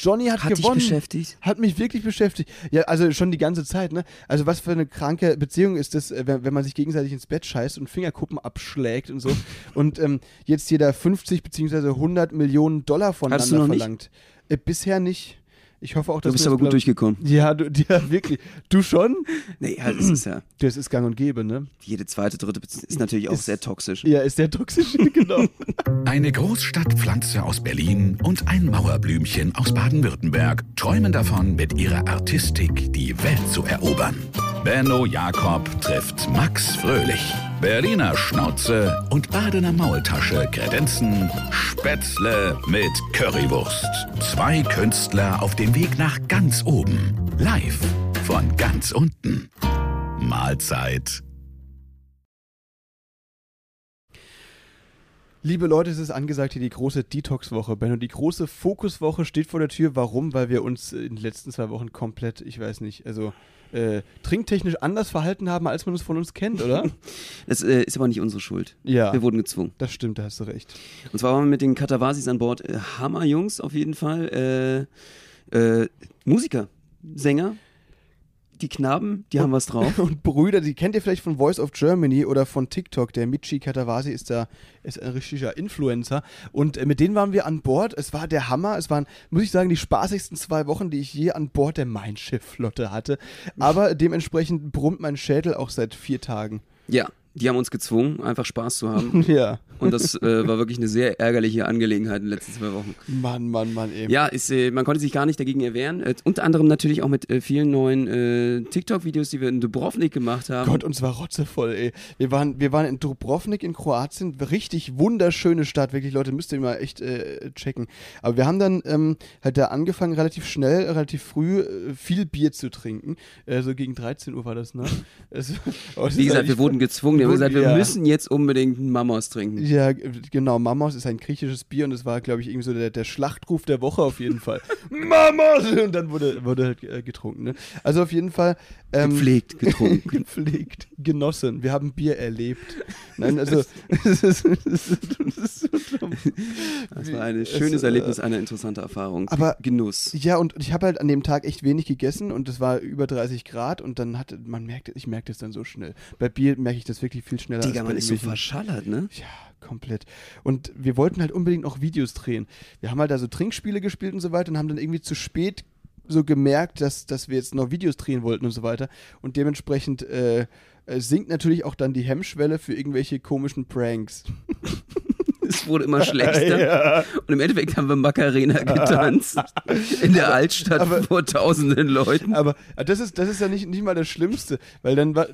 Johnny hat, Hat dich gewonnen. beschäftigt? Hat mich wirklich beschäftigt. Ja, also schon die ganze Zeit, ne? Also was für eine kranke Beziehung ist das, äh, wenn, wenn man sich gegenseitig ins Bett scheißt und Fingerkuppen abschlägt und so. und ähm, jetzt jeder 50 beziehungsweise 100 Millionen Dollar voneinander verlangt. Äh, bisher nicht. Ich hoffe auch, dass Du bist aber das gut durchgekommen. Ja, du, ja, wirklich. Du schon? Nee, halt, es ist ja, Das ist gang und gäbe, ne? jede zweite, dritte Beziehung ist natürlich auch Ist- sehr toxisch. Ja, ist der toxisch, genau. Eine Großstadtpflanze aus Berlin und ein Mauerblümchen aus Baden-Württemberg träumen davon, mit ihrer Artistik die Welt zu erobern. Benno Jakob trifft Max Fröhlich. Berliner Schnauze und Badener Maultasche kredenzen Spätzle mit Currywurst. Zwei Künstler auf dem Weg nach ganz oben. Live von ganz unten. Mahlzeit. Liebe Leute, es ist angesagt hier die große Detox-Woche. Benno, die große Fokuswoche steht vor der Tür. Warum? Weil wir uns in den letzten zwei Wochen komplett, ich weiß nicht, also äh, trinktechnisch anders verhalten haben, als man es von uns kennt, oder? Das äh, ist aber nicht unsere Schuld. ja, Wir wurden gezwungen. das stimmt, da hast du recht. Und zwar waren wir mit den Katawasis an Bord. Äh, Hammerjungs auf jeden Fall. Äh, äh, Musiker, Sänger. Die Knaben, die haben was drauf. Und Brüder, die kennt ihr vielleicht von Voice of Germany oder von TikTok. Der Michi Katawasi ist da ist ein richtiger Influencer. Und äh, mit denen waren wir an Bord. Es war der Hammer. Es waren, muss ich sagen, die spaßigsten zwei Wochen, die ich je an Bord der Mein Schiff-Flotte hatte. Aber dementsprechend brummt mein Schädel auch seit vier Tagen. Ja, die haben uns gezwungen, einfach Spaß zu haben. Ja. Und das äh, war wirklich eine sehr ärgerliche Angelegenheit in den letzten zwei Wochen. Mann, Mann, Mann, eben. Ja, ist, äh, man konnte sich gar nicht dagegen erwehren. Äh, unter anderem natürlich auch mit äh, vielen neuen äh, TikTok-Videos, die wir in Dubrovnik gemacht haben. Gott, uns war rotzevoll, ey. Wir waren, wir waren in Dubrovnik in Kroatien, richtig wunderschöne Stadt, wirklich, Leute, müsst ihr mal echt äh, checken. Aber wir haben dann ähm, halt da angefangen, relativ schnell, relativ früh äh, viel Bier zu trinken. Äh, so gegen 13 Uhr war das, ne? Es, aber es Wie gesagt, wir wurden gezwungen. Wir haben gesagt, wir ja. müssen jetzt unbedingt einen Mamos trinken. Ja, genau, Mamos ist ein griechisches Bier und es war, glaube ich, irgendwie so der, der Schlachtruf der Woche auf jeden Fall. Mamos! Und dann wurde, wurde halt äh, getrunken, ne? Also auf jeden Fall. Ähm, Gepflegt getrunken. gepflegt, genossen. Wir haben Bier erlebt. Nein, also es ist, es ist. Das war ein Es, schönes äh, Erlebnis, eine interessante Erfahrung. aber- Genuss. Ja, und ich habe halt an dem Tag echt wenig gegessen und es war über 30 Grad und dann hatte man merkt, ich merke das dann so schnell. Bei Bier merke ich das wirklich viel schneller. Digga, man ist so verschallert, ne? Ja, komplett. Und wir wollten halt unbedingt noch Videos drehen. Wir haben halt da so Trinkspiele gespielt und so weiter und haben dann irgendwie zu spät so gemerkt, dass, dass wir jetzt noch Videos drehen wollten und so weiter. Und dementsprechend äh, sinkt natürlich auch dann die Hemmschwelle für irgendwelche komischen Pranks. Es wurde immer schlechter. Und im Endeffekt haben wir Macarena getanzt. in der Altstadt Aber- vor tausenden Leuten. Aber äh, das ist, das ist ja nicht, nicht mal das Schlimmste, weil dann war.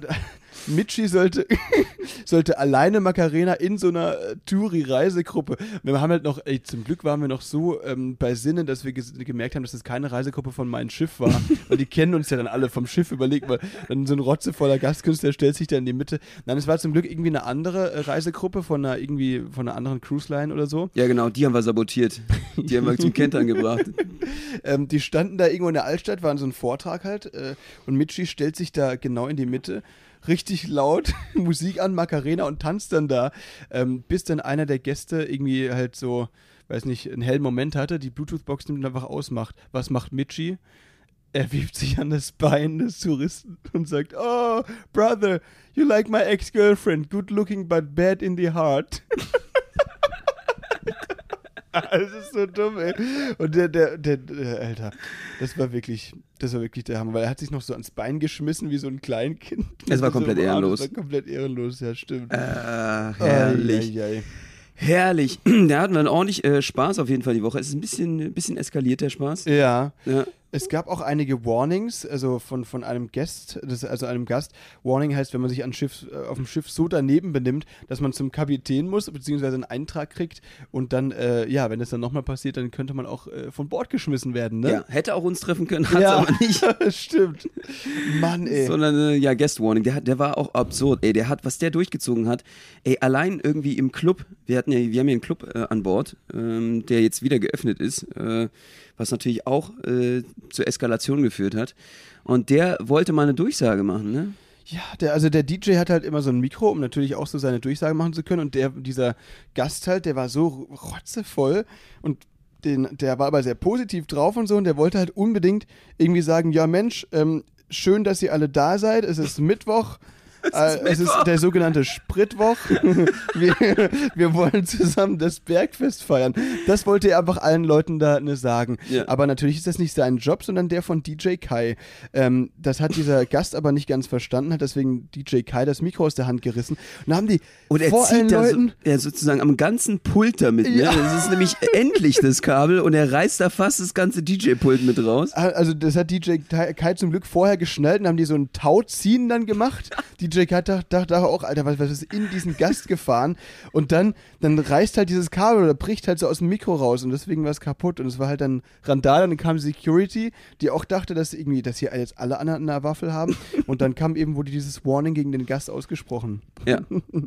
Michi sollte, sollte alleine Macarena in so einer äh, Touri-Reisegruppe. Wir haben halt noch, ey, zum Glück waren wir noch so ähm, bei Sinnen, dass wir gemerkt haben, dass das keine Reisegruppe von meinem Schiff war. weil die kennen uns ja dann alle vom Schiff überlegt, weil dann so ein rotzevoller Gastkünstler stellt sich da in die Mitte. Nein, es war zum Glück irgendwie eine andere äh, Reisegruppe von einer irgendwie von einer anderen Cruise Line oder so. Ja, genau, die haben wir sabotiert. Die haben wir zum Kentern gebracht. Ähm, die standen da irgendwo in der Altstadt, waren so ein Vortrag halt. Äh, und Michi stellt sich da genau in die Mitte, richtig laut Musik an, Macarena und tanzt dann da, ähm, bis dann einer der Gäste irgendwie halt so, weiß nicht, einen hellen Moment hatte, die Bluetooth-Box nimmt und einfach ausmacht. Was macht Michi? Er wiebt sich an das Bein des Touristen und sagt, Oh, brother, you like my ex-girlfriend, good looking but bad in the heart. Es ist so dumm, ey. Und der, der, der, der, Alter, das war wirklich, das war wirklich der Hammer, weil er hat sich noch so ans Bein geschmissen wie so ein Kleinkind. Es war so komplett Arm. ehrenlos. Das war komplett ehrenlos, ja, stimmt. Äh, herrlich. Ei, ei, ei. Herrlich. Da hatten wir ordentlich äh, Spaß auf jeden Fall die Woche. Es ist ein bisschen, ein bisschen eskaliert, der Spaß. Ja. Ja. Es gab auch einige Warnings, also von, von einem Gast, also einem Gast. Warning heißt, wenn man sich an Schiff, äh, auf dem Schiff so daneben benimmt, dass man zum Kapitän muss, beziehungsweise einen Eintrag kriegt und dann, äh, ja, wenn das dann nochmal passiert, dann könnte man auch äh, von Bord geschmissen werden, ne? ja, hätte auch uns treffen können, hat's Ja, aber nicht. stimmt. Mann, ey. Sondern, äh, ja, Guest Warning, der, hat, der war auch absurd, ey, der hat, was der durchgezogen hat, ey, allein irgendwie im Club, wir hatten ja, wir haben ja einen Club äh, an Bord, ähm, der jetzt wieder geöffnet ist, äh, was natürlich auch äh, zur Eskalation geführt hat. Und der wollte mal eine Durchsage machen, ne? Ja, der, also der DJ hat halt immer so ein Mikro, um natürlich auch so seine Durchsage machen zu können. Und der, dieser Gast halt, der war so rotzevoll und den, der war aber sehr positiv drauf und so und der wollte halt unbedingt irgendwie sagen, ja Mensch, ähm, schön, dass ihr alle da seid. Es ist Mittwoch. Äh, es ist der sogenannte Spritwoch. wir, wir wollen zusammen das Bergfest feiern. Das wollte er einfach allen Leuten da ne sagen. Ja. Aber natürlich ist das nicht sein Job, sondern der von DJ Kai. Ähm, das hat dieser Gast aber nicht ganz verstanden, hat deswegen DJ Kai das Mikro aus der Hand gerissen. Und dann haben die Und er vor allen da so, Leuten. ja, sozusagen am ganzen Pult damit. Ne? Ja. Das ist nämlich endlich das Kabel und er reißt da fast das ganze DJ-Pult mit raus. Also das hat DJ Kai Kai zum Glück vorher geschnallt und haben die so ein Tauziehen dann gemacht. DJ Kai dachte, dachte auch, Alter, was, was ist in diesen Gast gefahren? Und dann, dann reißt halt dieses Kabel oder bricht halt so aus dem Mikro raus und deswegen war es kaputt. Und es war halt dann Randal und dann kam Security, die auch dachte, dass irgendwie, dass hier jetzt alle an einer Waffel haben. Und dann kam eben, wurde dieses Warning gegen den Gast ausgesprochen. Ja,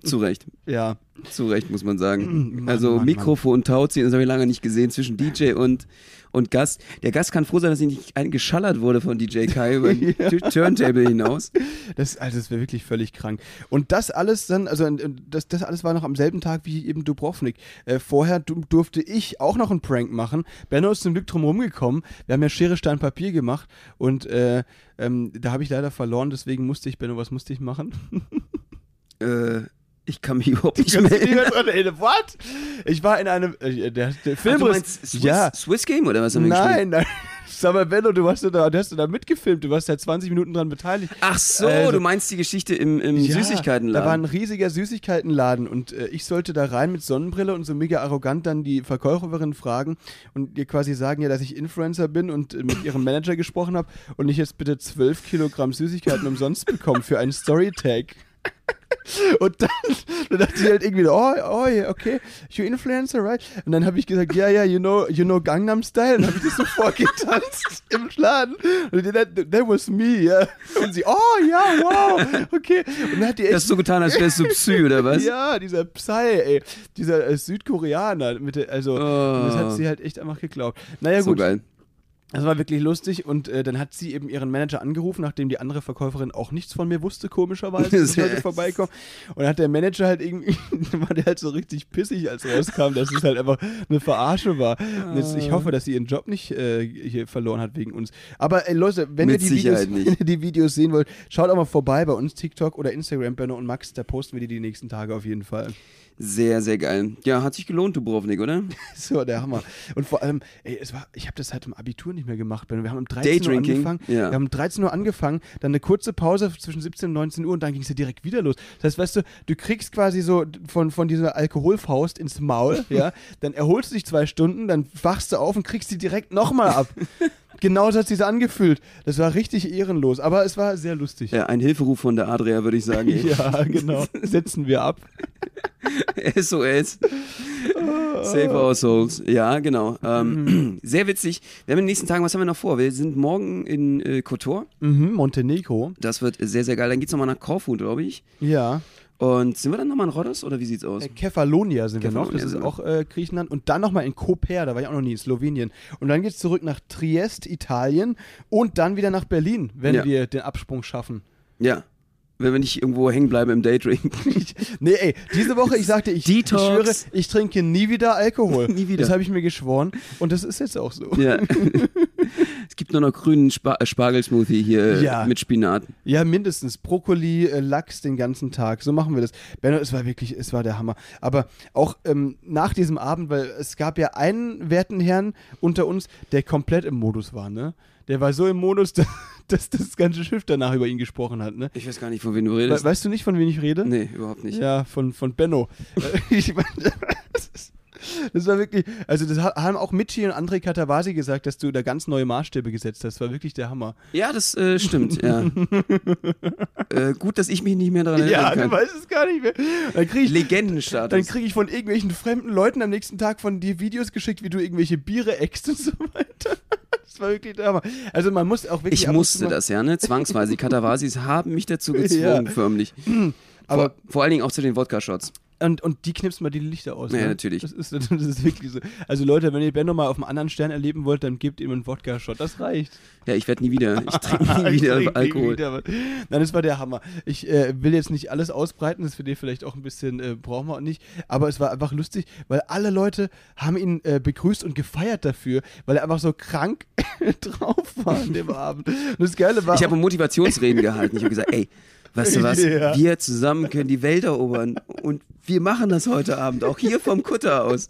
zu Recht. Ja. Zu Recht, muss man sagen. Mann, also Mann, Mikrofon tauziehen, das habe ich lange nicht gesehen, zwischen DJ und, und Gast. Der Gast kann froh sein, dass ihn nicht eingeschallert wurde von DJ Kai über den Turntable hinaus. Das, also das wäre wirklich völlig krank. Und das alles dann, also äh, das, das alles war noch am selben Tag wie eben Dubrovnik. Äh, vorher du, durfte ich auch noch einen Prank machen. Benno ist zum Glück drum rumgekommen. Wir haben ja Schere, Stein, Papier gemacht und äh, ähm, da habe ich leider verloren, deswegen musste ich, Benno, was musste ich machen? Äh, ich kann mich überhaupt nicht mehr erinnern? What? Ich war in einem, äh, der, der Film Ach, du meinst Swiss, ja. Swiss Game oder was haben wir? Nein, nein. Sag mal, Benno, du hast, da, du hast da mitgefilmt, du warst ja 20 Minuten dran beteiligt. Ach so, Also- du meinst die Geschichte im, im Ja, Süßigkeitenladen. Da war ein riesiger Süßigkeitenladen und äh, ich sollte da rein mit Sonnenbrille und so mega arrogant dann die Verkäuferin fragen und ihr quasi sagen ja, dass ich Influencer bin und äh, mit ihrem Manager gesprochen habe und ich jetzt bitte 12 Kilogramm Süßigkeiten umsonst bekomme für einen Storytag. Und dann, dann dachte ich halt irgendwie, oh, oh, yeah, okay, you influencer, right? Und dann habe ich gesagt, ja, ja, you know, you know Gangnam Style. Und habe ich das so vorgetanzt im Laden. Und die, that, that was me, ja. Und sie, oh, ja, wow, okay. Und dann hat die echt hast so getan, als wärst du Psy, oder was? ja, dieser Psy, ey. Dieser äh, Südkoreaner. Mit der, also, und das hat sie halt echt einfach geglaubt. Naja, Oh. so gut. geil. Das war wirklich lustig und äh, dann hat sie eben ihren Manager angerufen, nachdem die andere Verkäuferin auch nichts von mir wusste, komischerweise, dass ich heute vorbeikomme. Und dann hat der Manager halt irgendwie, dann war der halt so richtig pissig, als rauskam, dass es halt einfach eine Verarsche war. Und jetzt, ich hoffe, dass sie ihren Job nicht äh, hier verloren hat wegen uns. Aber ey, Leute, wenn ihr, die Videos, wenn ihr die Videos sehen wollt, schaut auch mal vorbei bei uns, TikTok oder Instagram, Benno und Max, da posten wir die die nächsten Tage auf jeden Fall. Sehr, sehr geil. Ja, hat sich gelohnt, Dubrovnik, oder? So, der Hammer. Und vor allem, ey, es war, ich habe das halt im Abitur nicht mehr gemacht. Wir haben um 13 Uhr angefangen. ja. Wir haben um 13 Uhr angefangen, dann eine kurze Pause zwischen 17 und 19 Uhr und dann ging es ja direkt wieder los. Das heißt, weißt du, du kriegst quasi so von, von dieser Alkoholfaust ins Maul, ja, dann erholst du dich zwei Stunden, dann wachst du auf und kriegst die direkt nochmal ab. Genauso hat sich angefühlt. Das war richtig ehrenlos, aber es war sehr lustig. Ja, ein Hilferuf von der Adria, würde ich sagen. Ja, genau. Setzen wir ab. SOS. Save our souls. Ja, genau. Ähm, sehr witzig. Wir haben in den nächsten Tagen, was haben wir noch vor? Wir sind morgen in äh, Kotor. Mhm, Montenegro. Das wird sehr, sehr geil. Dann geht's nochmal nach Korfu, glaube ich. Ja. Und sind wir dann nochmal in Rhodos oder wie sieht's aus? Äh, Kefalonia sind wir noch, Kefalonia das ist auch äh, Griechenland. Und dann nochmal in Koper, da war ich auch noch nie, in Slowenien. Und dann geht es zurück nach Triest, Italien und dann wieder nach Berlin, wenn Ja. wir den Absprung schaffen. Ja. Wenn wir nicht irgendwo hängen bleiben im Daydrink. Nee, ey, diese Woche, ich sagte, ich, ich schwöre, ich trinke nie wieder Alkohol. Nie wieder. Das habe ich mir geschworen und das ist jetzt auch so. ja. es gibt nur noch grünen Spa äh, Spargelsmoothie hier äh, Ja. mit Spinat. Ja, mindestens. Brokkoli, äh, Lachs den ganzen Tag. So machen wir das. Benno, es war wirklich, es war der Hammer. Aber auch ähm, nach diesem Abend, weil es gab ja einen werten Herrn unter uns, der komplett im Modus war, ne? Der war so im Modus, dass, das ganze Schiff danach über ihn gesprochen hat, ne? Ich weiß gar nicht, von wem du We redest. weißt du nicht, von wem ich rede? Nee, überhaupt nicht. Ja, von, von Benno. Ich mein, das, das war wirklich, also das ha- haben auch Michi und André Katawasi gesagt, dass du da ganz neue Maßstäbe gesetzt hast. Das war wirklich der Hammer. Ja, das äh, stimmt, ja. äh, gut, dass ich mich nicht mehr daran Ja, erinnern du kann. weißt es gar nicht mehr. Dann krieg ich, Legendenstatus. Dann kriege ich von irgendwelchen fremden Leuten am nächsten Tag von dir Videos geschickt, wie du irgendwelche Biere eckst und so weiter. Das war wirklich der Hammer. Also man muss auch wirklich. ich musste das ja, ne? Zwangsweise. Die Katawasis haben mich dazu gezwungen, Ja. förmlich. Aber vor, vor allen Dingen auch zu den Wodka-Shots. Und, und die knipst mal die Lichter aus. Ja, ne? natürlich. Das ist, das ist wirklich so. Also Leute, wenn ihr Ben nochmal auf einem anderen Stern erleben wollt, dann gebt ihm einen Wodka-Shot. Das reicht. Ja, ich werde nie wieder, ich trinke nie wieder trink nie Alkohol. wieder was. Nein, das war der Hammer. Ich äh, will jetzt nicht alles ausbreiten, das für den vielleicht auch ein bisschen äh, brauchen wir auch nicht. Aber es war einfach lustig, weil alle Leute haben ihn äh, begrüßt und gefeiert dafür, weil er einfach so krank drauf war an dem Abend. Und das Geile war. Ich habe Motivationsreden gehalten. Ich habe gesagt, ey, weißt du was, Ja. wir zusammen können die Welt erobern und wir machen das heute Abend, auch hier vom Kutter aus.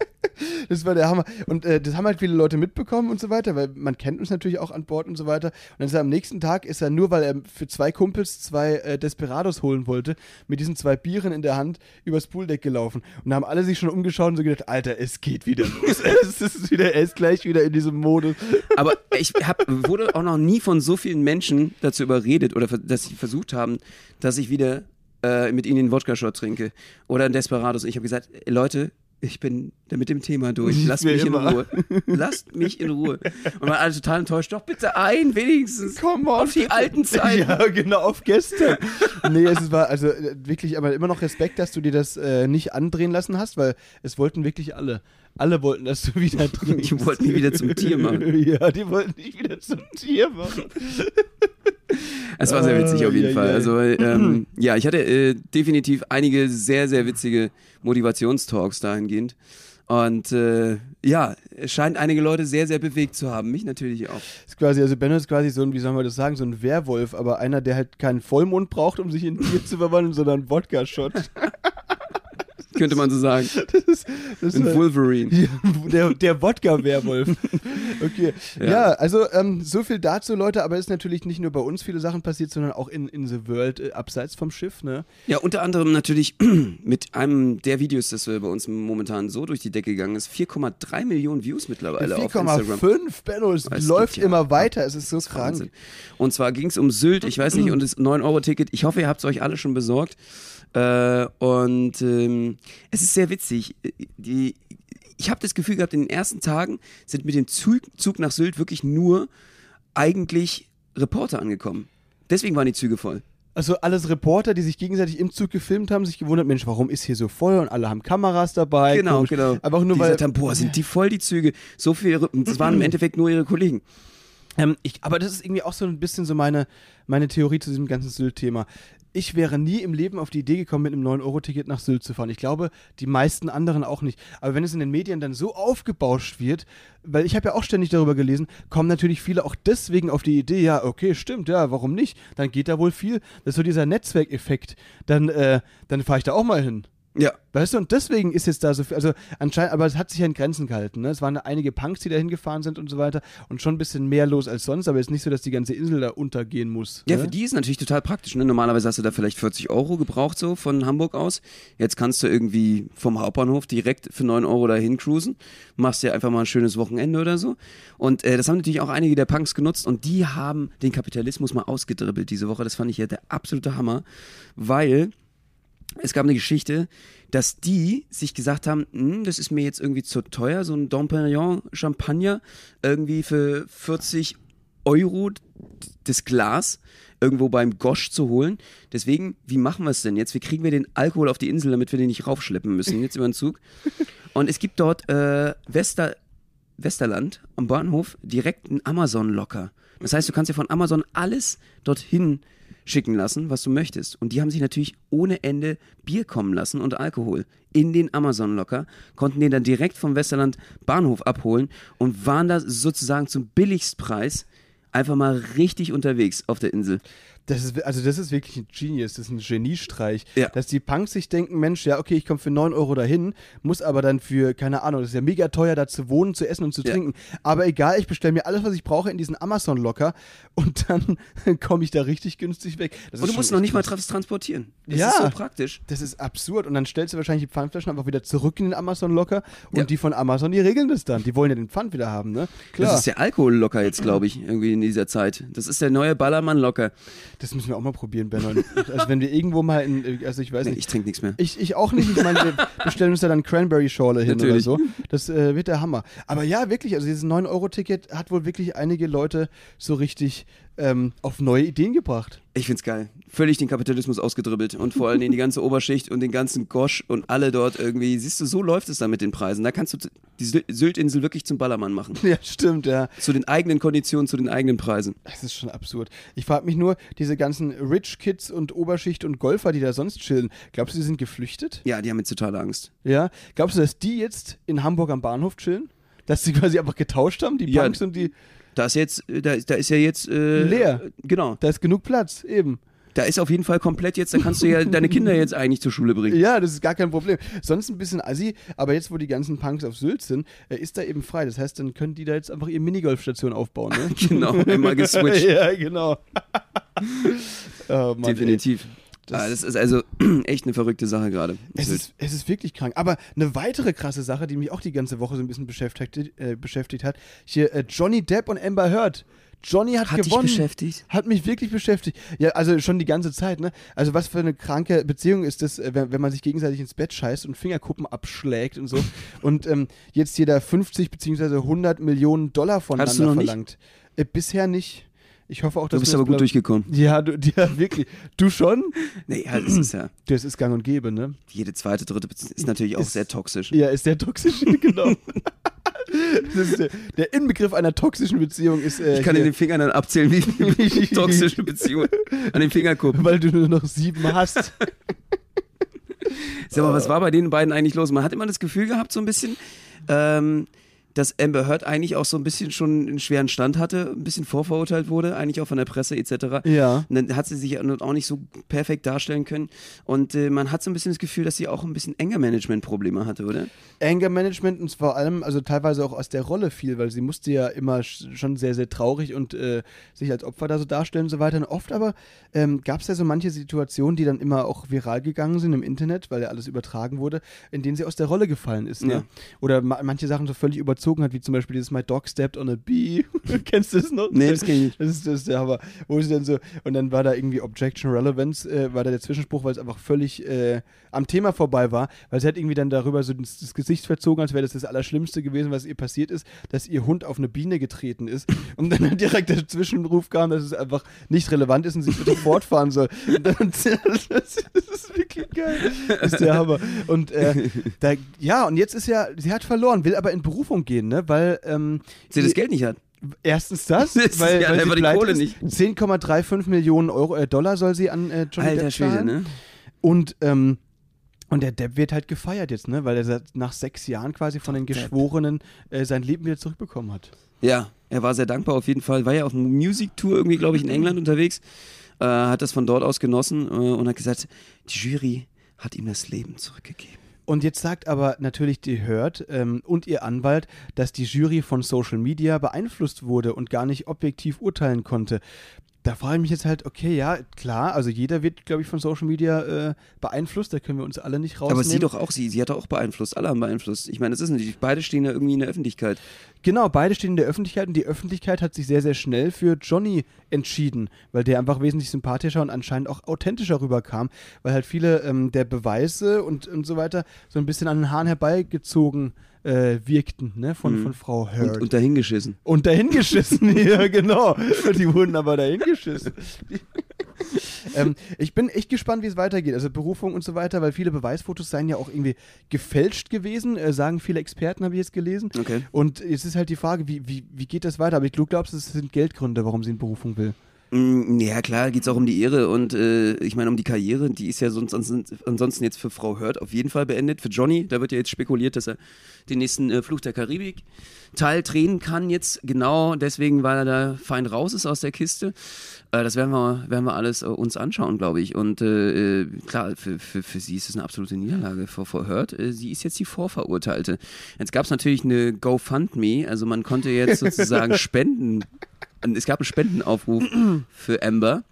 Das war der Hammer. Und äh, das haben halt viele Leute mitbekommen und so weiter, weil man kennt uns natürlich auch an Bord und so weiter. Und dann ist er am nächsten Tag, ist er nur, weil er für zwei Kumpels zwei äh, Desperados holen wollte, mit diesen zwei Bieren in der Hand übers Pooldeck gelaufen. Und da haben alle sich schon umgeschaut und so gedacht, Alter, es geht wieder los. es ist wieder, er ist gleich wieder in diesem Modus. Aber ich hab, wurde auch noch nie von so vielen Menschen dazu überredet oder dass sie versucht haben, dass ich wieder äh, mit ihnen den Wodka-Shot trinke oder ein Desperados. Ich habe gesagt, Leute, ich bin da mit dem Thema durch. Lasst mich immer. in Ruhe. Lasst mich in Ruhe. Und waren alle total enttäuscht. Doch bitte ein, wenigstens. Come on, Auf die alten Zeiten. Ja, genau, auf gestern. nee, es war also äh, wirklich, aber immer noch Respekt, dass du dir das äh, nicht andrehen lassen hast, weil es wollten wirklich alle. Alle wollten, dass du wieder trinkst. Die wollten mich wieder zum Tier machen. Ja, die wollten dich wieder zum Tier machen. Es war sehr witzig auf jeden ai, Fall. ai. Also ähm, ja, ich hatte äh, definitiv einige sehr, sehr witzige Motivationstalks dahingehend. Und äh, ja, es scheint einige Leute sehr, sehr bewegt zu haben. Mich natürlich auch. Ist quasi, also Benno ist quasi so ein, wie soll man das sagen, so ein Werwolf, aber einer, der halt keinen Vollmond braucht, um sich in Tier zu verwandeln, sondern einen Wodka-Shot. Könnte man so sagen. Das ist, das Ein Wolverine. Ja, der, der Wodka-Werwolf. Okay. Ja, Ja. also ähm, so viel dazu, Leute, aber es ist natürlich nicht nur bei uns viele Sachen passiert, sondern auch in, in the world, äh, abseits vom Schiff, ne? Ja, unter anderem natürlich mit einem der Videos, das bei uns momentan so durch die Decke gegangen ist. 4,3 Millionen Views mittlerweile auf Instagram. 4,5, Benno, es Es läuft ja. immer weiter, es ist so krank. Wahnsinn. Und zwar ging es um Sylt, ich weiß nicht, und das 9-Euro-Ticket. Ich hoffe, ihr habt es euch alle schon besorgt. Äh, und ähm, es ist sehr witzig. Die, ich habe das Gefühl gehabt, in den ersten Tagen sind mit dem Zug, Zug nach Sylt wirklich nur eigentlich Reporter angekommen. Deswegen waren die Züge voll. Also alles Reporter, die sich gegenseitig im Zug gefilmt haben, sich gewundert, Mensch, warum ist hier so voll und alle haben Kameras dabei. Genau, komisch. genau. Einfach nur die weil. gesagt haben, boah, sind die voll, die Züge. So viele, das waren im Endeffekt nur ihre Kollegen. Ähm, ich, aber das ist irgendwie auch so ein bisschen so meine, meine Theorie zu diesem ganzen Sylt-Thema. Ich wäre nie im Leben auf die Idee gekommen, mit einem 9-Euro-Ticket nach Sylt zu fahren. Ich glaube, die meisten anderen auch nicht. Aber wenn es in den Medien dann so aufgebauscht wird, weil ich habe ja auch ständig darüber gelesen, kommen natürlich viele auch deswegen auf die Idee, ja, okay, stimmt, ja, warum nicht? Dann geht da wohl viel. Das ist so dieser Netzwerkeffekt. Dann, äh, dann fahre ich da auch mal hin. Ja. Weißt du, und deswegen ist jetzt da so viel, also anscheinend, aber es hat sich ja in Grenzen gehalten, ne? Es waren einige Punks, die da hingefahren sind und so weiter und schon ein bisschen mehr los als sonst, aber jetzt nicht so, dass die ganze Insel da untergehen muss. Ja, ne? für die ist natürlich total praktisch. Ne? Normalerweise hast du da vielleicht 40 Euro gebraucht, so von Hamburg aus. Jetzt kannst du irgendwie vom Hauptbahnhof direkt für 9 Euro dahin cruisen. Machst dir einfach mal ein schönes Wochenende oder so. Und äh, das haben natürlich auch einige der Punks genutzt und die haben den Kapitalismus mal ausgedribbelt diese Woche. Das fand ich ja der absolute Hammer, weil es gab eine Geschichte, dass die sich gesagt haben, "Hm, das ist mir jetzt irgendwie zu teuer, so ein Dom Perignon Champagner irgendwie für 40 Euro das Glas irgendwo beim Gosch zu holen. Deswegen, wie machen wir es denn jetzt? Wie kriegen wir den Alkohol auf die Insel, damit wir den nicht raufschleppen müssen, jetzt über den Zug? Und es gibt dort äh, Wester, Westerland am Bahnhof direkt einen Amazon-Locker. Das heißt, du kannst dir von Amazon alles dorthin schicken lassen, was du möchtest. Und die haben sich natürlich ohne Ende Bier kommen lassen und Alkohol in den Amazon-Locker, konnten den dann direkt vom Westerland Bahnhof abholen und waren da sozusagen zum Billigstpreis einfach mal richtig unterwegs auf der Insel. Das ist, also das ist wirklich ein Genius, das ist ein Geniestreich. Ja. Dass die Punks sich denken, Mensch, ja, okay, ich komme für 9 Euro dahin, muss aber dann für, keine Ahnung, das ist ja mega teuer, da zu wohnen, zu essen und zu Ja. trinken. Aber egal, ich bestelle mir alles, was ich brauche, in diesen Amazon-Locker und dann komme ich da richtig günstig weg. Das Und du musst noch nicht mal was transportieren. Das Ja. ist so praktisch. Das ist absurd. Und dann stellst du wahrscheinlich die Pfandflaschen einfach wieder zurück in den Amazon-Locker und Ja. die von Amazon, die regeln das dann. Die wollen ja den Pfand wieder haben, ne? Klar. Das ist der Alkohol locker jetzt, glaube ich, irgendwie in dieser Zeit. Das ist der neue Ballermann locker. Das müssen wir auch mal probieren, Benno. Also wenn wir irgendwo mal in, also ich weiß Nee, nicht. ich trinke nichts mehr. Ich, ich auch nicht. Ich meine, wir bestellen uns da dann Cranberry-Schorle hin Natürlich. oder so. Das äh, wird der Hammer. Aber ja, wirklich, also dieses 9-Euro-Ticket hat wohl wirklich einige Leute so richtig ähm, auf neue Ideen gebracht. Ich find's geil. Völlig den Kapitalismus ausgedribbelt und vor allem die ganze Oberschicht und den ganzen Gosch und alle dort irgendwie. Siehst du, so läuft es da mit den Preisen. Da kannst du die Syl- Syltinsel wirklich zum Ballermann machen. Ja, stimmt, ja. Zu den eigenen Konditionen, zu den eigenen Preisen. Das ist schon absurd. Ich frage mich nur, diese ganzen Rich Kids und Oberschicht und Golfer, die da sonst chillen, glaubst du, die sind geflüchtet? Ja, die haben jetzt totale Angst. Ja. Glaubst du, dass die jetzt in Hamburg am Bahnhof chillen? Dass sie quasi einfach getauscht haben, die Ja. Punks und die. Da ist jetzt, äh, da, ist- da ist ja jetzt äh, Leer. Genau. Da ist genug Platz, eben. Da ist auf jeden Fall komplett jetzt, da kannst du ja deine Kinder jetzt eigentlich zur Schule bringen. Ja, das ist gar kein Problem. Sonst ein bisschen assi, aber jetzt, wo die ganzen Punks auf Sylt sind, äh, ist da eben frei. Das heißt, dann können die da jetzt einfach ihre Minigolfstation aufbauen, ne? Genau, einmal geswitcht. ja, genau. oh, Mann, ey. Definitiv. Das- ah, das ist also echt eine verrückte Sache gerade. Es ist, es ist wirklich krank. Aber eine weitere krasse Sache, die mich auch die ganze Woche so ein bisschen beschäftigt, äh, beschäftigt hat, hier äh, Johnny Depp und Amber Heard. Johnny hat, Hat dich gewonnen. beschäftigt? Hat mich wirklich beschäftigt. Ja, also schon die ganze Zeit, ne? Also was für eine kranke Beziehung ist das, äh, wenn, wenn man sich gegenseitig ins Bett scheißt und Fingerkuppen abschlägt und so. und ähm, jetzt jeder 50 beziehungsweise 100 Millionen Dollar voneinander Hattest du noch nicht? verlangt. Äh, bisher nicht. Ich hoffe auch, dass Du bist aber gut durchgekommen. Ja, du, ja, wirklich. Du schon? Nee, halt, es ist ja, Das ist gang und gäbe, ne? jede zweite, dritte Beziehung ist natürlich auch Ist- sehr toxisch. Ja, ist sehr toxisch, genau. Der, der Inbegriff einer toxischen Beziehung ist, äh, Ich kann in hier, den Fingern dann abzählen, wie viele toxische Beziehungen an den Fingerkuppen. weil du nur noch sieben hast. Sag mal, was war bei den beiden eigentlich los? Man hat immer das Gefühl gehabt, so ein bisschen, ähm, dass Amber Heard eigentlich auch so ein bisschen schon einen schweren Stand hatte, ein bisschen vorverurteilt wurde, eigentlich auch von der Presse etc. Ja. Und dann hat sie sich auch nicht so perfekt darstellen können. Und äh, man hat so ein bisschen das Gefühl, dass sie auch ein bisschen Anger-Management-Probleme hatte, oder? Anger Management und vor allem, also teilweise auch aus der Rolle viel, weil sie musste ja immer sch- schon sehr, sehr traurig und äh, sich als Opfer da so darstellen und so weiter. Und oft aber ähm, gab es ja so manche Situationen, die dann immer auch viral gegangen sind im Internet, weil ja alles übertragen wurde, in denen sie aus der Rolle gefallen ist. Ne? Ja. Oder ma manche Sachen so völlig überzogen hat, wie zum Beispiel dieses My Dog Stepped on a Bee. Kennst du das noch? Nee, das kenn ich nicht. Das ist, das ist der Hammer. Wo sie dann so, und dann war da irgendwie Objection Relevance, äh, war da der Zwischenspruch, weil es einfach völlig äh, am Thema vorbei war, weil sie hat irgendwie dann darüber so das, das Gesicht verzogen, als wäre das das Allerschlimmste gewesen, was ihr passiert ist, dass ihr Hund auf eine Biene getreten ist. Und dann direkt der Zwischenruf kam, dass es einfach nicht relevant ist und sie bitte fortfahren soll. Und dann, das, das ist wirklich geil. Das ist der Hammer. Und äh, da, ja, und jetzt ist ja, sie hat verloren, will aber in Berufung gehen, ne? Weil ähm, Sie das Geld nicht hat. Erstens das, weil, ja weil sie die Kohle ist. nicht. 10,35 Millionen Euro, äh, Dollar soll sie an äh, Johnny Alter Depp Schwede, zahlen. ne? Und, ähm, und der Depp wird halt gefeiert jetzt, ne? Weil er nach sechs Jahren quasi von den. Geschworenen äh, sein Leben wieder zurückbekommen hat. Ja, er war sehr dankbar auf jeden Fall. War ja auf einer Music-Tour irgendwie, glaube ich, in England unterwegs. Äh, hat das von dort aus genossen äh, und hat gesagt, die Jury hat ihm das Leben zurückgegeben. Und jetzt sagt aber natürlich die Hört ähm, und ihr Anwalt, dass die Jury von Social Media beeinflusst wurde und gar nicht objektiv urteilen konnte. Da frage ich mich jetzt halt, okay, ja, klar, also jeder wird, glaube ich, von Social Media äh, beeinflusst, da können wir uns alle nicht rausnehmen. Aber sie doch auch, sie, sie hat doch auch beeinflusst, alle haben beeinflusst. Ich meine, das ist natürlich, beide stehen ja irgendwie in der Öffentlichkeit. Genau, beide stehen in der Öffentlichkeit und die Öffentlichkeit hat sich sehr, sehr schnell für Johnny entschieden, weil der einfach wesentlich sympathischer und anscheinend auch authentischer rüberkam, weil halt viele ähm, der Beweise und, und so weiter so ein bisschen an den Haaren herbeigezogen äh, wirkten, ne, von, Mhm. von Frau Heard. Und, und dahingeschissen. Und dahingeschissen, ja, genau. Die wurden aber dahingeschissen. ähm, ich bin echt gespannt, wie es weitergeht. Also Berufung und so weiter, weil viele Beweisfotos seien ja auch irgendwie gefälscht gewesen, äh, sagen viele Experten, habe ich jetzt gelesen. Okay. Und jetzt ist halt die Frage, wie, wie, wie geht das weiter? Aber ich glaube, glaubst, es sind Geldgründe, warum sie in Berufung will. Mm, Ja, klar, geht's auch um die Ehre und äh, ich meine um die Karriere, die ist ja sonst ansonsten jetzt für Frau Hurt auf jeden Fall beendet. Für Johnny, da wird ja jetzt spekuliert, dass er den nächsten äh, Fluch der Karibik Teil drehen kann jetzt, genau deswegen, weil er da fein raus ist aus der Kiste. Äh, das werden wir, werden wir alles äh, uns anschauen, glaube ich. Und äh, äh, klar, für, für, für sie ist es eine absolute Niederlage vor Frau Hurt. Sie ist jetzt die Vorverurteilte. Jetzt gab es natürlich eine GoFundMe, also man konnte jetzt sozusagen spenden. Es gab einen Spendenaufruf für Amber.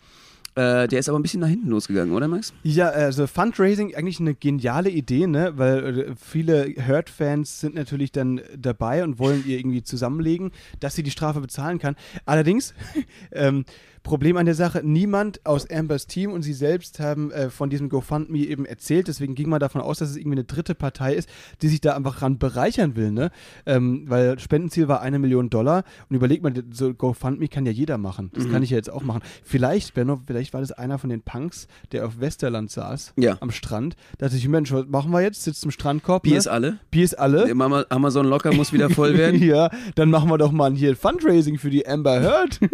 Äh, der ist aber ein bisschen nach hinten losgegangen, oder Max? Ja, also Fundraising eigentlich eine geniale Idee, ne? Weil viele Hurt-Fans sind natürlich dann dabei und wollen ihr irgendwie zusammenlegen, dass sie die Strafe bezahlen kann. Allerdings, ähm, Problem an der Sache, niemand aus Ambers Team und sie selbst haben äh, von diesem GoFundMe eben erzählt. Deswegen ging man davon aus, dass es irgendwie eine dritte Partei ist, die sich da einfach ran bereichern will. Ne? Ähm, weil Spendenziel war eine Million Dollar. Und überlegt mal, so GoFundMe kann ja jeder machen. Das mhm. kann ich ja jetzt auch machen. Vielleicht, Benno, vielleicht war das einer von den Punks, der auf Westerland saß, ja. am Strand. Da dachte ich, Mensch, was machen wir jetzt? Sitzt im Strandkorb. Bier ne? ist alle. Bier ist alle. Amazon Locker muss wieder voll werden. ja, dann machen wir doch mal hier Fundraising für die Amber Heard.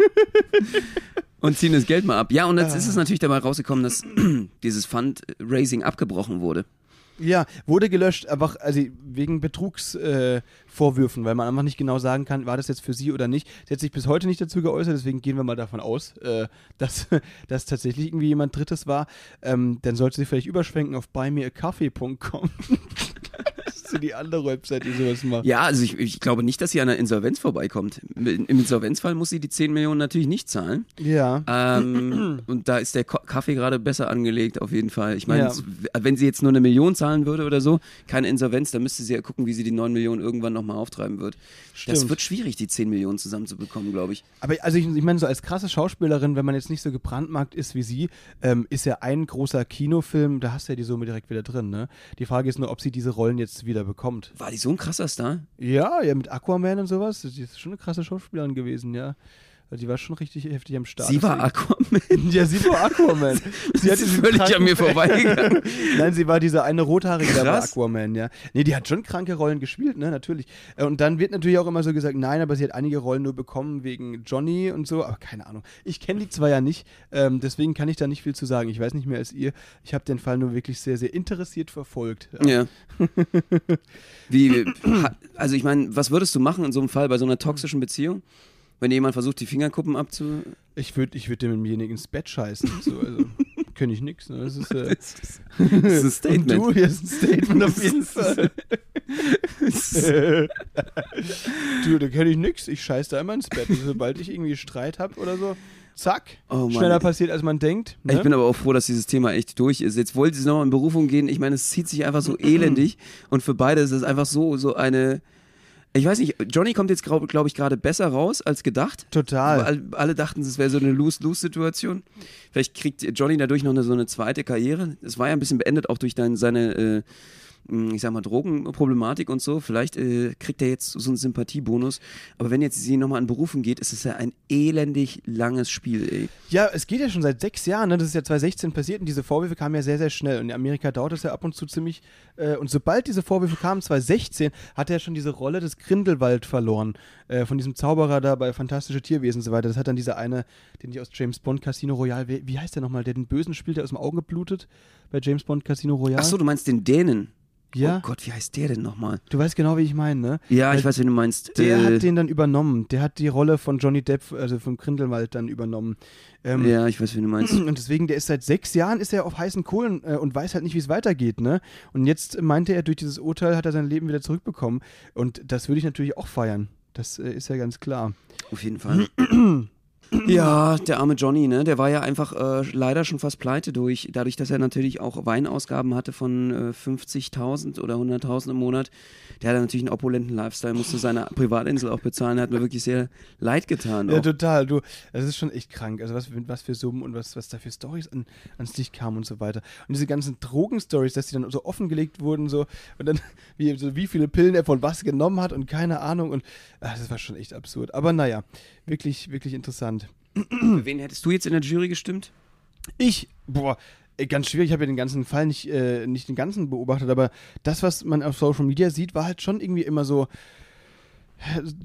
und ziehen das Geld mal ab. Ja, und jetzt ist es natürlich dabei rausgekommen, dass dieses Fundraising abgebrochen wurde. Ja, wurde gelöscht, einfach also wegen Betrugsvorwürfen, äh, weil man einfach nicht genau sagen kann, war das jetzt für sie oder nicht. Sie hat sich bis heute nicht dazu geäußert, deswegen gehen wir mal davon aus, äh, dass das tatsächlich irgendwie jemand Drittes war. Ähm, dann sollte sie vielleicht überschwenken auf buymeacoffee.com. so die andere Website, die sowas macht. Ja, also ich, ich glaube nicht, dass sie an der Insolvenz vorbeikommt. Im Insolvenzfall muss sie die 10 Millionen natürlich nicht zahlen. Ja. Ähm, und da ist der Kaffee gerade besser angelegt, auf jeden Fall. Ich meine, ja. wenn sie jetzt nur eine Million zahlen würde oder so, keine Insolvenz, dann müsste sie ja gucken, wie sie die 9 Millionen irgendwann nochmal auftreiben wird. Stimmt. Das wird schwierig, die 10 Millionen zusammenzubekommen, glaube ich. Aber also ich, ich meine, so als krasse Schauspielerin, wenn man jetzt nicht so gebrandmarkt ist wie sie, ähm, ist ja ein großer Kinofilm, da hast du ja die Summe direkt wieder drin. Ne? Die Frage ist nur, ob sie diese Rollen jetzt wieder bekommt. War die so ein krasser Star? Ja, ja, mit Aquaman und sowas. Die ist schon eine krasse Schauspielerin gewesen, ja. Die war schon richtig heftig am Start. Sie war Aquaman? Ja, sie war Aquaman. sie hat völlig an mir vorbeigegangen. Nein, sie war diese eine rothaarige, der war Aquaman, ja. Nee, die hat schon kranke Rollen gespielt, ne, natürlich. Äh, und dann wird natürlich auch immer so gesagt, nein, aber sie hat einige Rollen nur bekommen wegen Johnny und so, aber keine Ahnung. Ich kenne die zwar ja nicht, ähm, deswegen kann ich da nicht viel zu sagen. Ich weiß nicht mehr als ihr. Ich habe den Fall nur wirklich sehr, sehr interessiert verfolgt. Ja. ja. Wie, also ich meine, was würdest du machen in so einem Fall bei so einer toxischen Beziehung? Wenn jemand versucht, die Fingerkuppen abzu. Ich würde ich würd demjenigen ins Bett scheißen. So, also, kenne ich nichts. Ne? Das, ist, äh, das ist ein Statement. Und du, hier ist ein Statement auf jeden Fall. du, da kenne ich nichts. Ich scheiße da immer ins Bett. Also, sobald ich irgendwie Streit habe oder so, zack, oh schneller passiert, als man denkt. Ne? Ich bin aber auch froh, dass dieses Thema echt durch ist. Jetzt wollte sie nochmal in Berufung gehen. Ich meine, es zieht sich einfach so elendig und für beide ist es einfach so, so eine ich weiß nicht, Johnny kommt jetzt, glaube glaub ich, gerade besser raus als gedacht. Total. Alle, alle dachten, es wäre so eine Lose-Lose-Situation. Vielleicht kriegt Johnny dadurch noch eine, so eine zweite Karriere. Es war ja ein bisschen beendet, auch durch dein, seine äh, ich sag mal, Drogenproblematik und so. Vielleicht äh, kriegt er jetzt so einen Sympathiebonus. Aber wenn jetzt sie nochmal an Berufen geht, ist es ja ein elendig langes Spiel, ey. Ja, es geht ja schon seit sechs Jahren, ne? Das ist ja 2016 passiert und diese Vorwürfe kamen ja sehr, sehr schnell. Und in Amerika dauert es ja ab und zu ziemlich. Äh, und sobald diese Vorwürfe kamen, 2016, hat er schon diese Rolle des Grindelwald verloren. Äh, von diesem Zauberer da bei Fantastische Tierwesen und so weiter. Das hat dann dieser eine, den ich aus James Bond Casino Royale, wie, wie heißt der nochmal, der den Bösen spielt, der aus dem Auge blutet bei James Bond Casino Royale. Ach so, du meinst den Dänen? Ja. Oh Gott, wie heißt der denn nochmal? Du weißt genau, wie ich meine, ne? Ja, Weil ich weiß, wie du meinst. Der äh, hat den dann übernommen. Der hat die Rolle von Johnny Depp, also vom Grindelwald, dann übernommen. Ähm, ja, ich weiß, wie du meinst. Und deswegen, der ist seit sechs Jahren ist er auf heißen Kohlen äh, und weiß halt nicht, wie es weitergeht, ne? Und jetzt meinte er, durch dieses Urteil hat er sein Leben wieder zurückbekommen. Und das würde ich natürlich auch feiern. Das äh, ist ja ganz klar. Auf jeden Fall. Ja, der arme Johnny, ne? Der war ja einfach äh, leider schon fast pleite durch, dadurch, dass er natürlich auch Weinausgaben hatte von äh, 50.000 oder 100.000 im Monat. Der hat natürlich einen opulenten Lifestyle, musste seine Privatinsel auch bezahlen. Hat mir wirklich sehr leid getan. Ja, total. Du, das ist schon echt krank. Also was, was für Summen und was, was da für Stories an, ans Licht kamen und so weiter. Und diese ganzen Drogenstories, dass die dann so offengelegt wurden, so und dann wie, so, wie viele Pillen er von was genommen hat und keine Ahnung. Und ach, das war schon echt absurd. Aber naja, wirklich, wirklich interessant. Für wen hättest du jetzt in der Jury gestimmt? Ich, boah, ganz schwierig. Ich habe ja den ganzen Fall nicht, äh, nicht den ganzen beobachtet, aber das, was man auf Social Media sieht, war halt schon irgendwie immer so,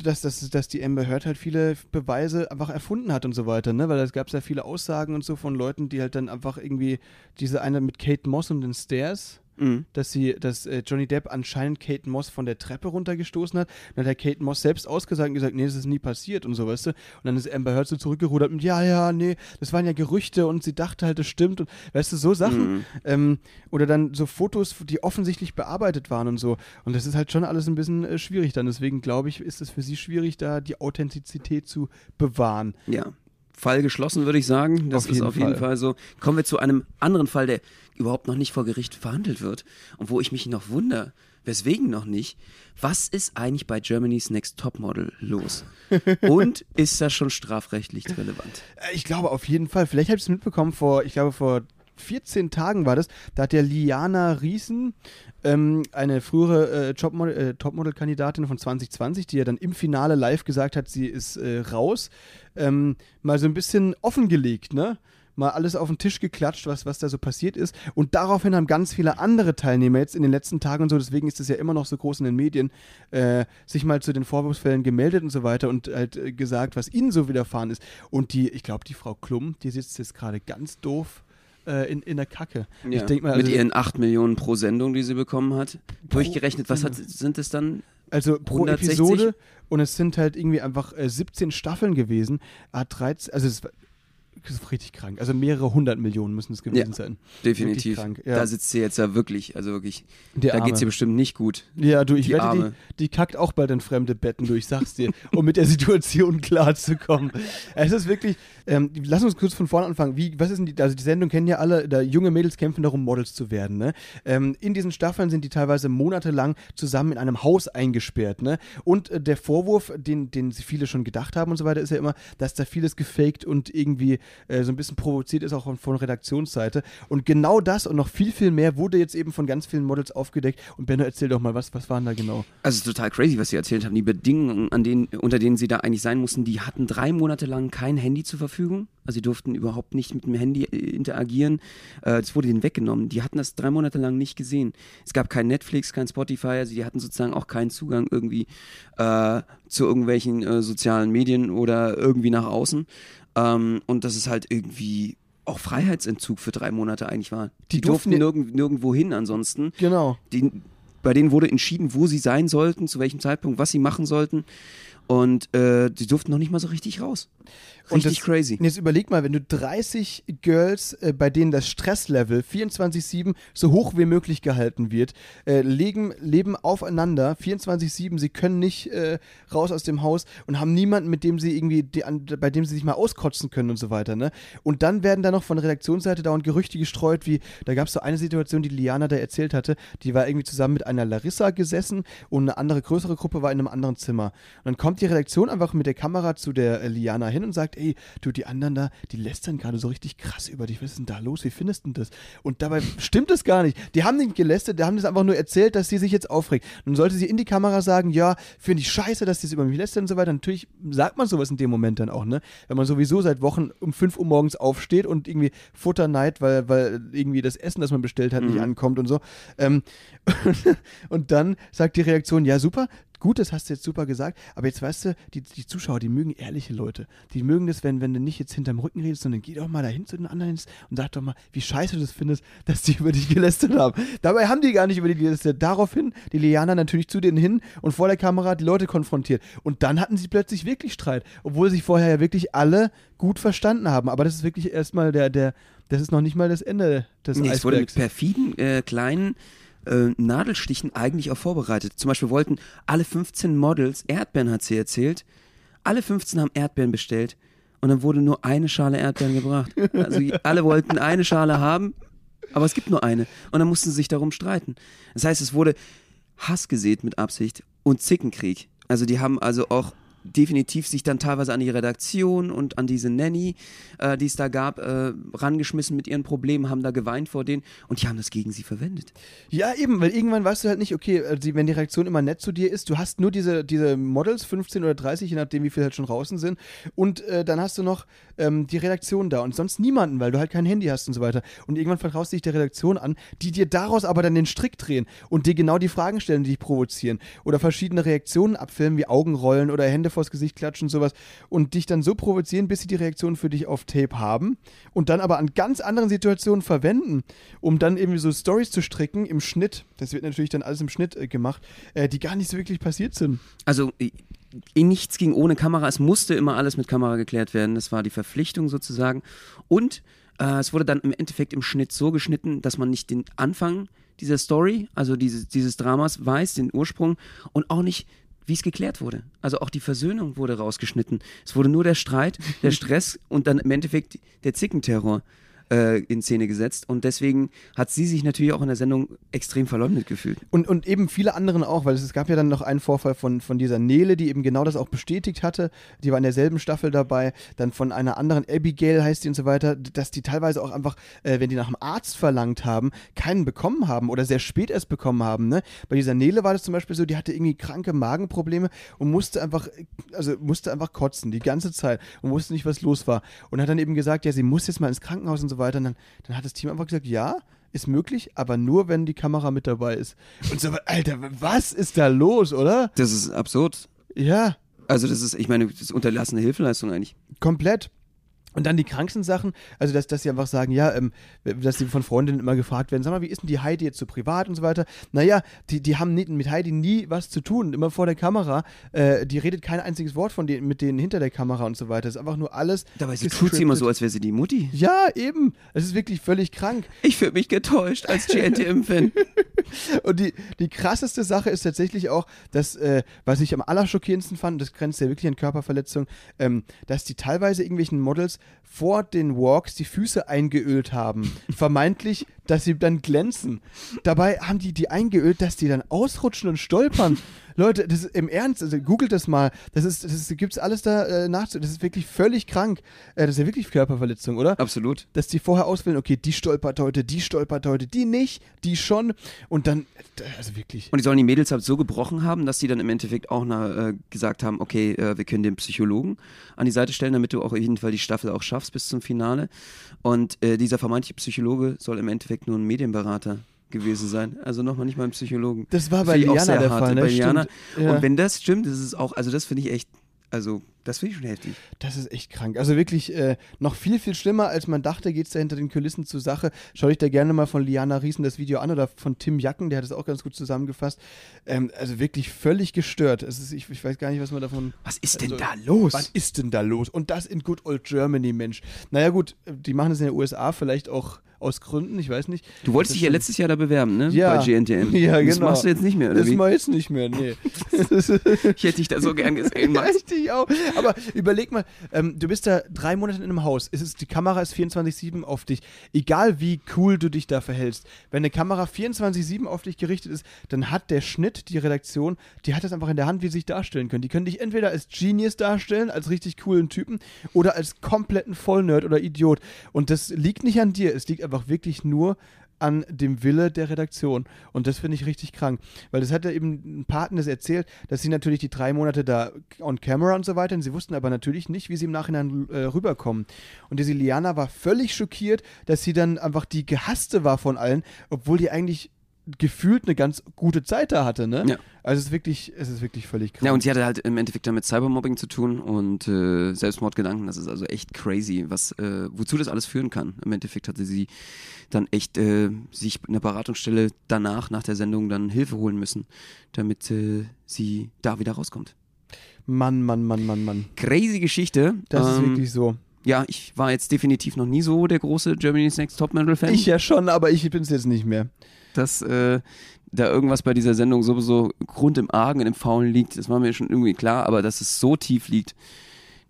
dass, dass, dass die Amber Heard halt viele Beweise einfach erfunden hat und so weiter, ne? Weil es gab ja viele Aussagen und so von Leuten, die halt dann einfach irgendwie diese eine mit Kate Moss und den Stairs, mhm. dass sie, dass äh, Johnny Depp anscheinend Kate Moss von der Treppe runtergestoßen hat. Dann hat der Kate Moss selbst ausgesagt und gesagt, nee, das ist nie passiert und so, weißt du. Und dann ist Amber Heard so zurückgerudert mit, ja, ja, nee, das waren ja Gerüchte und sie dachte halt, das stimmt und weißt du, so Sachen. Mhm. Ähm, oder dann so Fotos, die offensichtlich bearbeitet waren und so. Und das ist halt schon alles ein bisschen äh, schwierig dann. Deswegen glaube ich, ist es für sie schwierig, da die Authentizität zu bewahren. Ja Fall geschlossen, würde ich sagen. Das Auf ist auf jeden Fall. Fall so. Kommen wir zu einem anderen Fall, der überhaupt noch nicht vor Gericht verhandelt wird und wo ich mich noch wundere, weswegen noch nicht. Was ist eigentlich bei Germany's Next Topmodel los? Und ist das schon strafrechtlich relevant? Äh, Ich glaube auf jeden Fall. Vielleicht habt ihr es mitbekommen, vor, ich glaube, vor 14 Tagen war das. Da hat der Liana Riesen, ähm, eine frühere äh, äh, Topmodel-Kandidatin von 2020, die ja dann im Finale live gesagt hat, sie ist äh, raus, ähm, mal so ein bisschen offengelegt, ne? Mal alles auf den Tisch geklatscht, was, was da so passiert ist. Und daraufhin haben ganz viele andere Teilnehmer jetzt in den letzten Tagen und so, deswegen ist es ja immer noch so groß in den Medien, äh, sich mal zu den Vorwurfsfällen gemeldet und so weiter und halt äh, gesagt, was ihnen so widerfahren ist. Und die, ich glaube, die Frau Klum, die sitzt jetzt gerade ganz doof äh, in, in der Kacke. Ich denk mal, Mit also, ihren 8 Millionen pro Sendung, die sie bekommen hat. Durchgerechnet, was hat, sind es dann? also pro 160? Episode und es sind halt irgendwie einfach äh, 17 Staffeln gewesen. A13, also es richtig krank. Also mehrere hundert Millionen müssen es gewesen Ja, sein. Definitiv. Ja. Da sitzt sie jetzt ja wirklich, also wirklich, Der da geht es ihr bestimmt nicht gut. Ja, du, ich Die wette, Arme. die, die kackt auch bald in fremde Betten durch, sag's dir, um mit der Situation klarzukommen. Es ist wirklich, ähm, lass uns kurz von vorne anfangen. Wie, was ist denn die, also die Sendung kennen ja alle, da junge Mädels kämpfen darum, Models zu werden, ne? Ähm, in diesen Staffeln sind die teilweise monatelang zusammen in einem Haus eingesperrt, ne? Und äh, der Vorwurf, den, den viele schon gedacht haben und so weiter, ist ja immer, dass da vieles gefaked und irgendwie äh, so ein bisschen provoziert ist, auch von, von Redaktionsseite. Und genau das und noch viel, viel mehr wurde jetzt eben von ganz vielen Models aufgedeckt. Und Benno, erzähl doch mal, was, was waren da genau? Also es ist total crazy, was sie erzählt haben. Die Bedingungen, an denen, unter denen sie da eigentlich sein mussten, die hatten drei Monate lang kein Handy zur Verfügung. Also sie durften überhaupt nicht mit dem Handy äh, interagieren. Äh, Das wurde ihnen weggenommen. Die hatten das drei Monate lang nicht gesehen. Es gab kein Netflix, kein Spotify. Also die hatten sozusagen auch keinen Zugang irgendwie äh, zu irgendwelchen äh, sozialen Medien oder irgendwie nach außen. Ähm, und das ist halt irgendwie auch Freiheitsentzug für drei Monate eigentlich war. Die, Die durften durften nirgend, nirgendwo hin ansonsten Genau. die, bei denen wurde entschieden, wo sie sein sollten, zu welchem Zeitpunkt, was sie machen sollten. Und äh, die durften noch nicht mal so richtig raus. Und Richtig das- crazy. Und jetzt überleg mal, wenn du 30 Girls, äh, bei denen das Stresslevel 24-7 so hoch wie möglich gehalten wird, äh, legen, leben aufeinander 24-7, sie können nicht äh, raus aus dem Haus und haben niemanden, mit dem sie irgendwie, die, an, bei dem sie sich mal auskotzen können und so weiter. Ne? Und dann werden da noch von der Redaktionsseite dauernd Gerüchte gestreut, wie, da gab es so eine Situation, die Liana da erzählt hatte, die war irgendwie zusammen mit einer Larissa gesessen und eine andere größere Gruppe war in einem anderen Zimmer. Und dann kommt die Redaktion einfach mit der Kamera zu der äh, Liana hin und sagt, ey, du, die anderen da, die lästern gerade so richtig krass über dich. Was ist denn da los? Wie findest du denn das? Und dabei stimmt es gar nicht. Die haben nicht gelästert, die haben das einfach nur erzählt, dass sie sich jetzt aufregt. Nun sollte sie in die Kamera sagen, ja, finde ich scheiße, dass die es über mich lästern und so weiter. Natürlich sagt man sowas in dem Moment dann auch, ne? Wenn man sowieso seit Wochen um 5 Uhr morgens aufsteht und irgendwie Futter neid, weil, weil irgendwie das Essen, das man bestellt hat, nicht ankommt und so. Ähm, und dann sagt die Reaktion, ja, super, gut, das hast du jetzt super gesagt, aber jetzt weißt du, die, die Zuschauer, die mögen ehrliche Leute. Die mögen das, wenn, wenn du nicht jetzt hinterm Rücken redest, sondern geh doch mal dahin zu den anderen und sag doch mal, wie scheiße du das findest, dass die über dich gelästert haben. Dabei haben die gar nicht über die gelästert. Daraufhin die Liana natürlich zu denen hin und vor der Kamera die Leute konfrontiert. Und dann hatten sie plötzlich wirklich Streit, obwohl sich vorher ja wirklich alle gut verstanden haben. Aber das ist wirklich erstmal der, der, das ist noch nicht mal das Ende des Nee, es wurde mit Eisbergs. perfiden äh, kleinen äh, Nadelstichen eigentlich auch vorbereitet. Zum Beispiel wollten alle 15 Models, Erdbeeren hat sie erzählt, alle 15 haben Erdbeeren bestellt und dann wurde nur eine Schale Erdbeeren gebracht. Also alle wollten eine Schale haben, aber es gibt nur eine. Und dann mussten sie sich darum streiten. Das heißt, es wurde Hass gesät mit Absicht und Zickenkrieg. Also die haben also auch definitiv sich dann teilweise an die Redaktion und an diese Nanny, äh, die es da gab, äh, rangeschmissen mit ihren Problemen, haben da geweint vor denen und die haben das gegen sie verwendet. Ja, eben, weil irgendwann weißt du halt nicht, okay, äh, wenn die Reaktion immer nett zu dir ist, du hast nur diese, diese Models, 15 oder 30, je nachdem, wie viele halt schon draußen sind, und äh, dann hast du noch ähm, die Redaktion da und sonst niemanden, weil du halt kein Handy hast und so weiter. Und irgendwann vertraust du dich der Redaktion an, die dir daraus aber dann den Strick drehen und dir genau die Fragen stellen, die dich provozieren. Oder verschiedene Reaktionen abfilmen, wie Augenrollen oder Hände vors Gesicht klatschen und sowas und dich dann so provozieren, bis sie die Reaktion für dich auf Tape haben und dann aber an ganz anderen Situationen verwenden, um dann irgendwie so Stories zu stricken im Schnitt. Das wird natürlich dann alles im Schnitt äh, gemacht, äh, die gar nicht so wirklich passiert sind. Also in nichts ging ohne Kamera. Es musste immer alles mit Kamera geklärt werden. Das war die Verpflichtung sozusagen. Und äh, es wurde dann im Endeffekt im Schnitt so geschnitten, dass man nicht den Anfang dieser Story, also dieses, dieses Dramas weiß, den Ursprung und auch nicht wie es geklärt wurde. Also auch die Versöhnung wurde rausgeschnitten. Es wurde nur der Streit, der Stress und dann im Endeffekt der Zickenterror äh, in Szene gesetzt. Und deswegen hat sie sich natürlich auch in der Sendung extrem verleumdet gefühlt. Und, und eben viele anderen auch, weil es gab ja dann noch einen Vorfall von, von dieser Nele, die eben genau das auch bestätigt hatte. Die war in derselben Staffel dabei. Dann von einer anderen Abigail heißt die und so weiter, dass die teilweise auch einfach, äh, wenn die nach einem Arzt verlangt haben, keinen bekommen haben oder sehr spät erst bekommen haben. Ne? Bei dieser Nele war das zum Beispiel so, die hatte irgendwie kranke Magenprobleme und musste einfach, also musste einfach kotzen die ganze Zeit und wusste nicht, was los war. Und hat dann eben gesagt, ja, sie muss jetzt mal ins Krankenhaus und so weiter. Und dann, dann hat das Team einfach gesagt, ja, ist möglich, aber nur, wenn die Kamera mit dabei ist. Und so, Alter, was ist da los, oder? Das ist absurd. Ja, Also das ist, ich meine, das ist unterlassene Hilfeleistung eigentlich. komplett. Und dann die kranksten Sachen, also dass, dass sie einfach sagen, ja, ähm, dass sie von Freundinnen immer gefragt werden, sag mal, wie ist denn die Heidi jetzt so privat und so weiter. Naja, die, die haben nie, mit Heidi nie was zu tun, immer vor der Kamera. Äh, die redet kein einziges Wort von denen, mit denen hinter der Kamera und so weiter. Es ist einfach nur alles. Dabei sie tut sie immer so, als wäre sie die Mutti. Ja, eben. Es ist wirklich völlig krank. Ich fühle mich getäuscht als GNTM-Fan. Und die, die krasseste Sache ist tatsächlich auch, dass, äh, was ich am allerschockierendsten fand, das grenzt ja wirklich an Körperverletzung, ähm, dass die teilweise irgendwelchen Models vor den Walks die Füße eingeölt haben. Vermeintlich, dass sie dann glänzen. Dabei haben die die eingeölt, dass die dann ausrutschen und stolpern. Leute, das ist im Ernst, also googelt das mal. Das ist, das ist, gibt's alles da äh, nachzu. Das ist wirklich völlig krank. Äh, das ist ja wirklich Körperverletzung, oder? Absolut. dass die vorher auswählen, okay, die stolpert heute, die stolpert heute, die nicht, die schon. Und dann, äh, also wirklich. Und die sollen die Mädels halt so gebrochen haben, dass die dann im Endeffekt auch na, äh, gesagt haben, okay, äh, wir können den Psychologen an die Seite stellen, damit du auch auf jeden Fall die Staffel auch schaffst bis zum Finale. Und äh, dieser vermeintliche Psychologe soll im Endeffekt nur ein Medienberater gewesen sein. Also nochmal nicht mal ein Psychologen. Das war bei Liana sehr der hart, Fall, ne? Bei Liana. Ja. Und wenn das stimmt, ist auch, also das finde ich echt, also das finde ich schon heftig. Das ist echt krank. Also wirklich äh, noch viel, viel schlimmer, als man dachte, geht es da hinter den Kulissen zur Sache. Schau dich da gerne mal von Liana Riesen das Video an oder von Tim Jacken, der hat es auch ganz gut zusammengefasst. Ähm, also wirklich völlig gestört. Es ist, ich, ich weiß gar nicht, was man davon. Was ist denn Also, da los? Was ist denn da los? Und das in Good Old Germany, Mensch. Naja, gut, die machen das in den USA vielleicht auch aus Gründen, ich weiß nicht. Du wolltest Das dich ja letztes Jahr da bewerben, ne? Ja. Bei GNTM. Ja, Das genau. machst du jetzt nicht mehr, oder Das wie? mal jetzt nicht mehr, nee. Ich hätte dich da so gern gesehen, Ja, Max. ich dich auch. Aber überleg mal, ähm, du bist da drei Monate in einem Haus. Es die Kamera ist 24-7 auf dich. Egal wie cool du dich da verhältst. Wenn eine Kamera 24-7 auf dich gerichtet ist, dann hat der Schnitt, die Redaktion, die hat das einfach in der Hand, wie sie sich darstellen können. Die können dich entweder als Genius darstellen, als richtig coolen Typen, oder als kompletten Vollnerd oder Idiot. Und das liegt nicht an dir. Es liegt einfach wirklich nur an dem Wille der Redaktion. Und das finde ich richtig krank. Weil das hat ja eben ein Partner das erzählt, dass sie natürlich die drei Monate da on camera und so weiter, und sie wussten aber natürlich nicht, wie sie im Nachhinein äh, rüberkommen. Und diese Liana war völlig schockiert, dass sie dann einfach die gehasste war von allen, obwohl die eigentlich gefühlt eine ganz gute Zeit da hatte, ne? Ja. Also es ist wirklich, es ist wirklich völlig krank. Ja, und sie hatte halt im Endeffekt damit Cybermobbing zu tun und äh, Selbstmordgedanken. Das ist also echt crazy, was, äh, wozu das alles führen kann. Im Endeffekt hatte sie dann echt äh, sich eine Beratungsstelle danach, nach der Sendung, dann Hilfe holen müssen, damit äh, sie da wieder rauskommt. Mann, Mann, Mann, Mann, Mann. Crazy Geschichte. Das ist Ähm, wirklich so. Ja, ich war jetzt definitiv noch nie so der große Germany's Next Topmodel-Fan. Ich ja schon, aber ich bin es jetzt nicht mehr. Dass äh, da irgendwas bei dieser Sendung sowieso Grund im Argen, im Faulen liegt, das war mir schon irgendwie klar, aber dass es so tief liegt,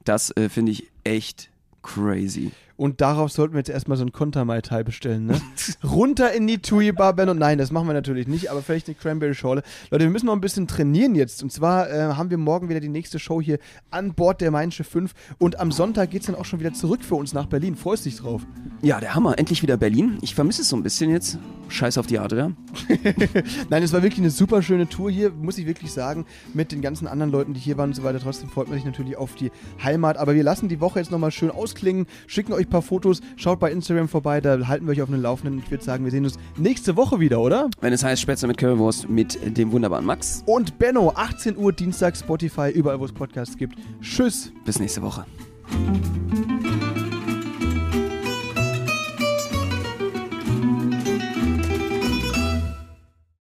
das äh, finde ich echt crazy. Und darauf sollten wir jetzt erstmal so ein Konter-Mai Tai bestellen, ne? Runter in die Tui Bar Ben und nein, das machen wir natürlich nicht, aber vielleicht eine Cranberry Schorle. Leute, wir müssen noch ein bisschen trainieren jetzt. Und zwar äh, haben wir morgen wieder die nächste Show hier an Bord der Main Schiff 5 und am Sonntag geht es dann auch schon wieder zurück für uns nach Berlin. Freust dich drauf? Ja, der Hammer, endlich wieder Berlin. Ich vermisse es so ein bisschen jetzt. Scheiß auf die Adria. Nein, es war wirklich eine super schöne Tour hier, muss ich wirklich sagen, mit den ganzen anderen Leuten, die hier waren und so weiter. Trotzdem freut man sich natürlich auf die Heimat. Aber wir lassen die Woche jetzt nochmal schön ausklingen, schicken euch ein paar Fotos, schaut bei Instagram vorbei, da halten wir euch auf dem Laufenden. Ich würde sagen, wir sehen uns nächste Woche wieder, oder? Wenn es heißt Spätzle mit Currywurst mit dem wunderbaren Max. Und Benno, 18 Uhr Dienstag, Spotify, überall wo es Podcasts gibt. Tschüss. Bis nächste Woche.